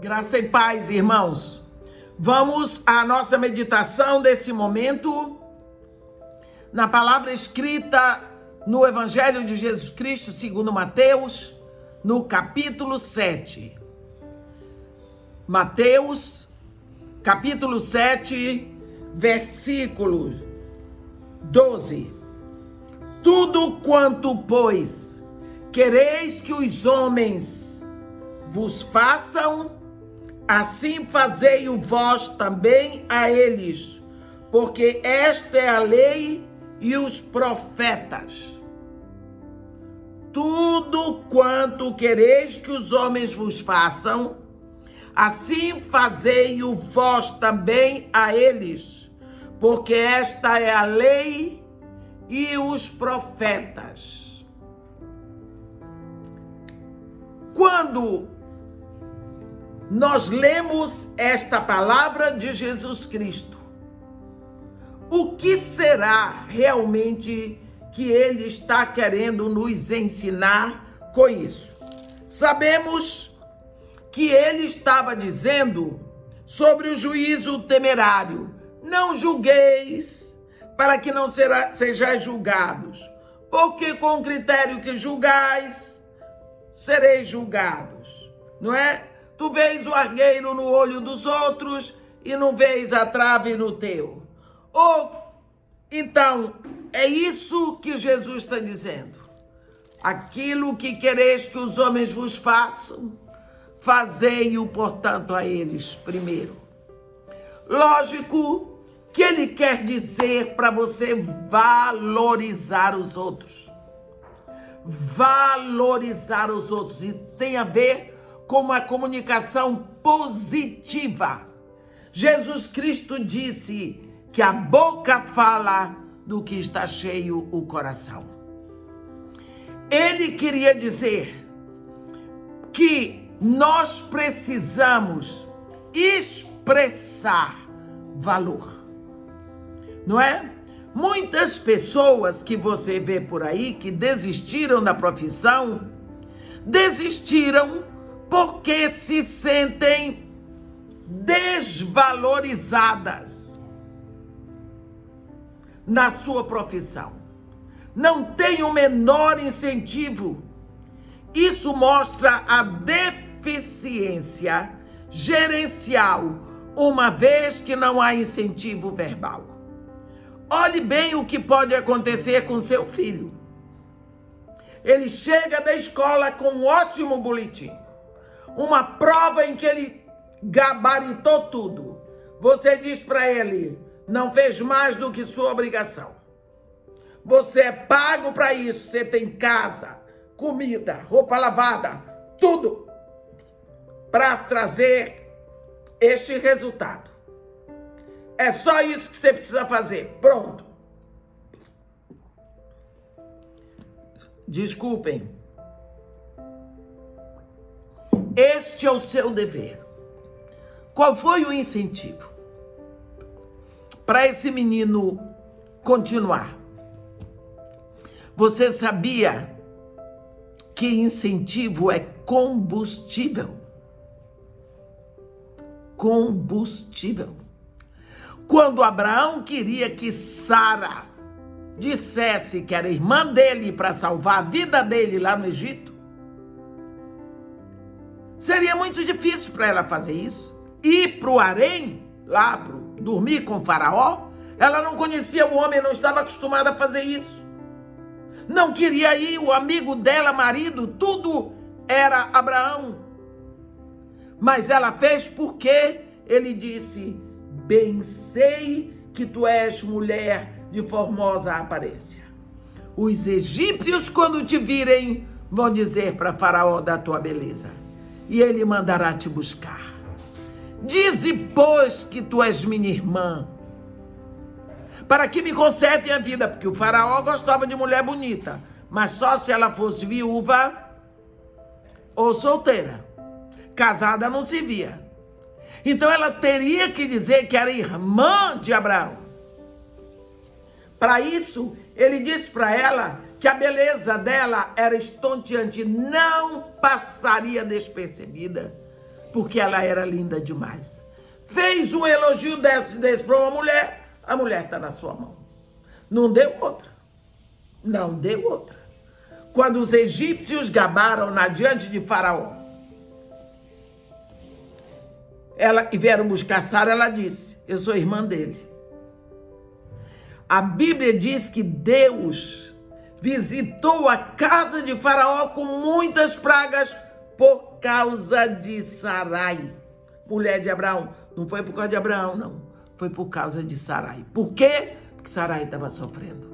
Graça e paz, irmãos. Vamos à nossa meditação desse momento na palavra escrita no Evangelho de Jesus Cristo, segundo Mateus, no capítulo 7. Mateus, capítulo 7, versículo 12. Tudo quanto, pois, quereis que os homens vos façam, Assim fazei o vós também a eles, porque esta é a lei e os profetas. Tudo quanto quereis que os homens vos façam, assim fazei o vós também a eles, porque esta é a lei e os profetas. Quando nós lemos esta palavra de Jesus Cristo. O que será realmente que ele está querendo nos ensinar com isso? Sabemos que ele estava dizendo sobre o juízo temerário: não julgueis, para que não será, sejais julgados, porque com o critério que julgais, sereis julgados, não é? Tu vês o argueiro no olho dos outros e não vês a trave no teu. Ou então, é isso que Jesus está dizendo. Aquilo que quereis que os homens vos façam, fazei-o, portanto, a eles primeiro. Lógico que ele quer dizer para você valorizar os outros. Valorizar os outros. E tem a ver com uma comunicação positiva. Jesus Cristo disse que a boca fala do que está cheio o coração. Ele queria dizer que nós precisamos expressar valor. Não é? Muitas pessoas que você vê por aí que desistiram da profissão, desistiram porque se sentem desvalorizadas na sua profissão. Não tem o menor incentivo. Isso mostra a deficiência gerencial, uma vez que não há incentivo verbal. Olhe bem o que pode acontecer com seu filho. Ele chega da escola com um ótimo boletim uma prova em que ele gabaritou tudo. Você diz para ele: não fez mais do que sua obrigação. Você é pago para isso. Você tem casa, comida, roupa lavada, tudo para trazer este resultado. É só isso que você precisa fazer. Pronto. Desculpem. Este é o seu dever. Qual foi o incentivo para esse menino continuar? Você sabia que incentivo é combustível? Combustível. Quando Abraão queria que Sara dissesse que era irmã dele para salvar a vida dele lá no Egito, Seria muito difícil para ela fazer isso. Ir para o harém, lá dormir com o faraó, ela não conhecia o homem, não estava acostumada a fazer isso. Não queria ir, o amigo dela, marido, tudo era Abraão. Mas ela fez porque ele disse: Bem sei que tu és mulher de formosa aparência. Os egípcios, quando te virem, vão dizer para Faraó da tua beleza e ele mandará te buscar. Dize, pois, que tu és minha irmã, para que me conserve a vida, porque o faraó gostava de mulher bonita, mas só se ela fosse viúva ou solteira. Casada não se via. Então ela teria que dizer que era irmã de Abraão. Para isso, ele disse para ela que a beleza dela era estonteante, não passaria despercebida porque ela era linda demais. Fez um elogio desse, desse para uma mulher, a mulher está na sua mão. Não deu outra. Não deu outra. Quando os egípcios gabaram na diante de Faraó, ela e vieram buscar Sara, ela disse: Eu sou irmã dele. A Bíblia diz que Deus visitou a casa de Faraó com muitas pragas por causa de Sarai, mulher de Abraão. Não foi por causa de Abraão, não. Foi por causa de Sarai. Por quê? Porque Sarai estava sofrendo.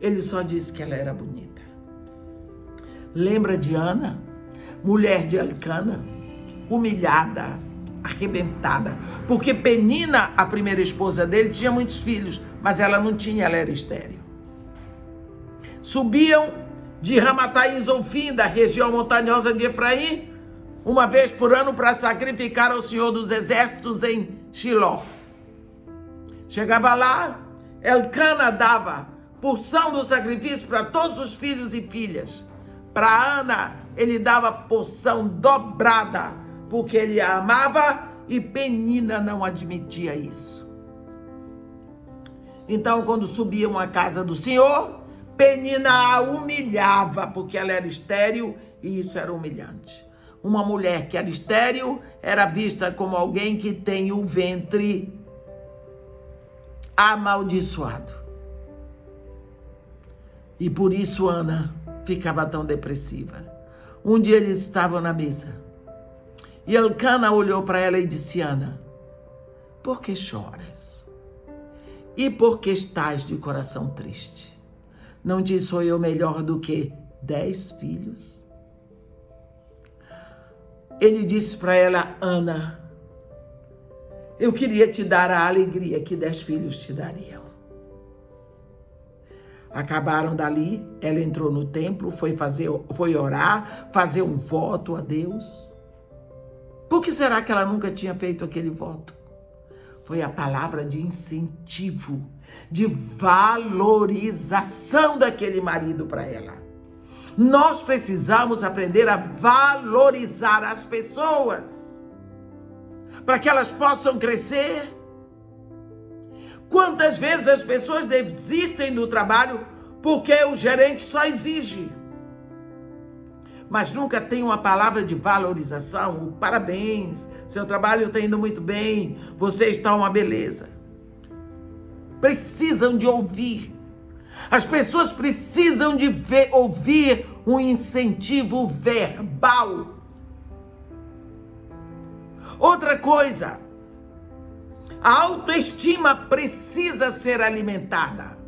Ele só disse que ela era bonita. Lembra de Ana, mulher de Elcana, humilhada, arrebentada, porque Penina, a primeira esposa dele, tinha muitos filhos, mas ela não tinha, ela era estéril. Subiam de Ramataim Zolfim, da região montanhosa de Efraim, uma vez por ano para sacrificar ao Senhor dos Exércitos em Shiló. Chegava lá, Elcana dava porção do sacrifício para todos os filhos e filhas. Para Ana, ele dava porção dobrada, porque ele a amava e Penina não admitia isso. Então, quando subiam à casa do Senhor, Penina a humilhava, porque ela era estéril e isso era humilhante. Uma mulher que era estéril era vista como alguém que tem o ventre amaldiçoado. E por isso Ana ficava tão depressiva. Um dia eles estavam na mesa. E Elcana olhou para ela e disse: Ana, por que choras? E por que estás de coração triste? Não te sou eu melhor do que dez filhos? Ele disse para ela: Ana, eu queria te dar a alegria que dez filhos te dariam. Acabaram dali, ela entrou no templo, foi fazer, foi orar, fazer um voto a Deus. Por que será que ela nunca tinha feito aquele voto? Foi a palavra de incentivo, de valorização daquele marido para ela. Nós precisamos aprender a valorizar as pessoas para que elas possam crescer Quantas vezes as pessoas desistem do trabalho porque o gerente só exige, mas nunca tem uma palavra de valorização. Parabéns, seu trabalho está indo muito bem, você está uma beleza. Precisam de ouvir. As pessoas precisam de ver, ouvir um incentivo verbal. Outra coisa, a autoestima precisa ser alimentada.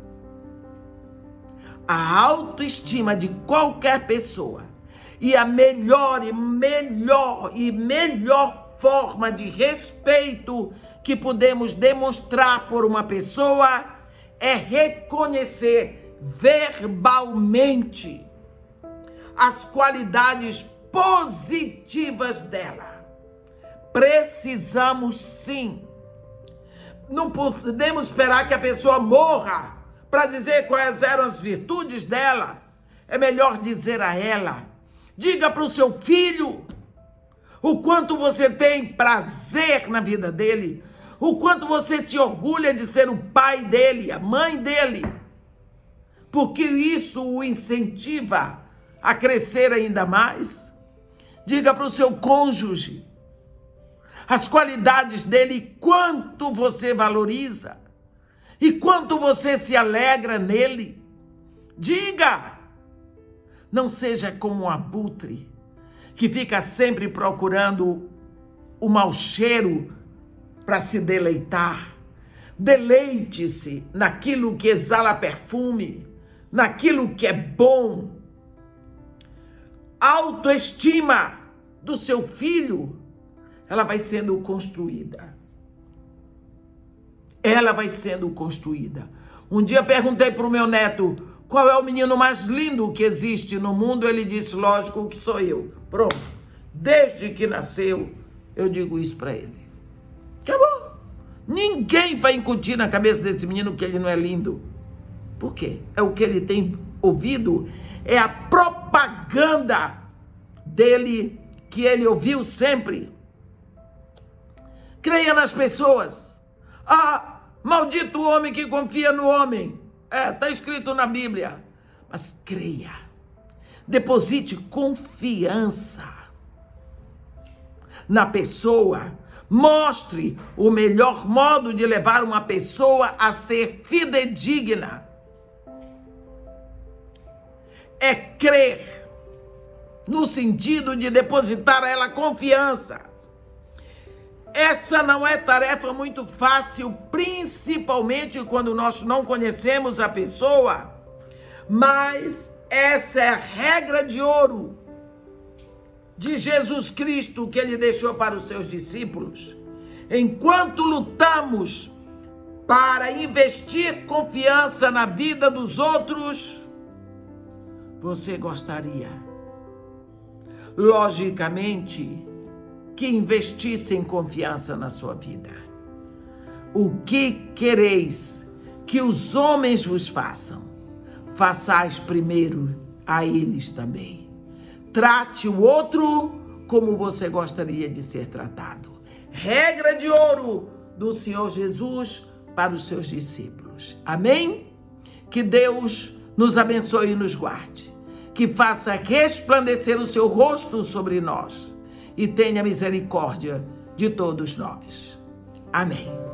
A autoestima de qualquer pessoa e a melhor e melhor e melhor forma de respeito que podemos demonstrar por uma pessoa é reconhecer verbalmente as qualidades positivas dela. Precisamos sim não podemos esperar que a pessoa morra para dizer quais eram as virtudes dela. É melhor dizer a ela. Diga para o seu filho o quanto você tem prazer na vida dele, o quanto você se orgulha de ser o pai dele, a mãe dele, porque isso o incentiva a crescer ainda mais. Diga para o seu cônjuge as qualidades dele, quanto você valoriza e quanto você se alegra nele. Diga! Não seja como um abutre que fica sempre procurando o mau cheiro para se deleitar. Deleite-se naquilo que exala perfume, naquilo que é bom. Autoestima do seu filho ela vai sendo construída. Ela vai sendo construída. Um dia perguntei para o meu neto qual é o menino mais lindo que existe no mundo. Ele disse: lógico que sou eu. Pronto. Desde que nasceu, eu digo isso para ele. Acabou. Ninguém vai incutir na cabeça desse menino que ele não é lindo. Por quê? É o que ele tem ouvido, é a propaganda dele que ele ouviu sempre. Creia nas pessoas. Ah, maldito homem que confia no homem. É, está escrito na Bíblia. Mas creia. Deposite confiança na pessoa. Mostre o melhor modo de levar uma pessoa a ser fidedigna. É crer no sentido de depositar a ela confiança. Essa não é tarefa muito fácil, principalmente quando nós não conhecemos a pessoa, mas essa é a regra de ouro de Jesus Cristo que ele deixou para os seus discípulos. Enquanto lutamos para investir confiança na vida dos outros, você gostaria, logicamente, que investissem confiança na sua vida. O que quereis que os homens vos façam? Façais primeiro a eles também. Trate o outro como você gostaria de ser tratado. Regra de ouro do Senhor Jesus para os seus discípulos. Amém? Que Deus nos abençoe e nos guarde. Que faça resplandecer o seu rosto sobre nós e tenha misericórdia de todos nós. Amém.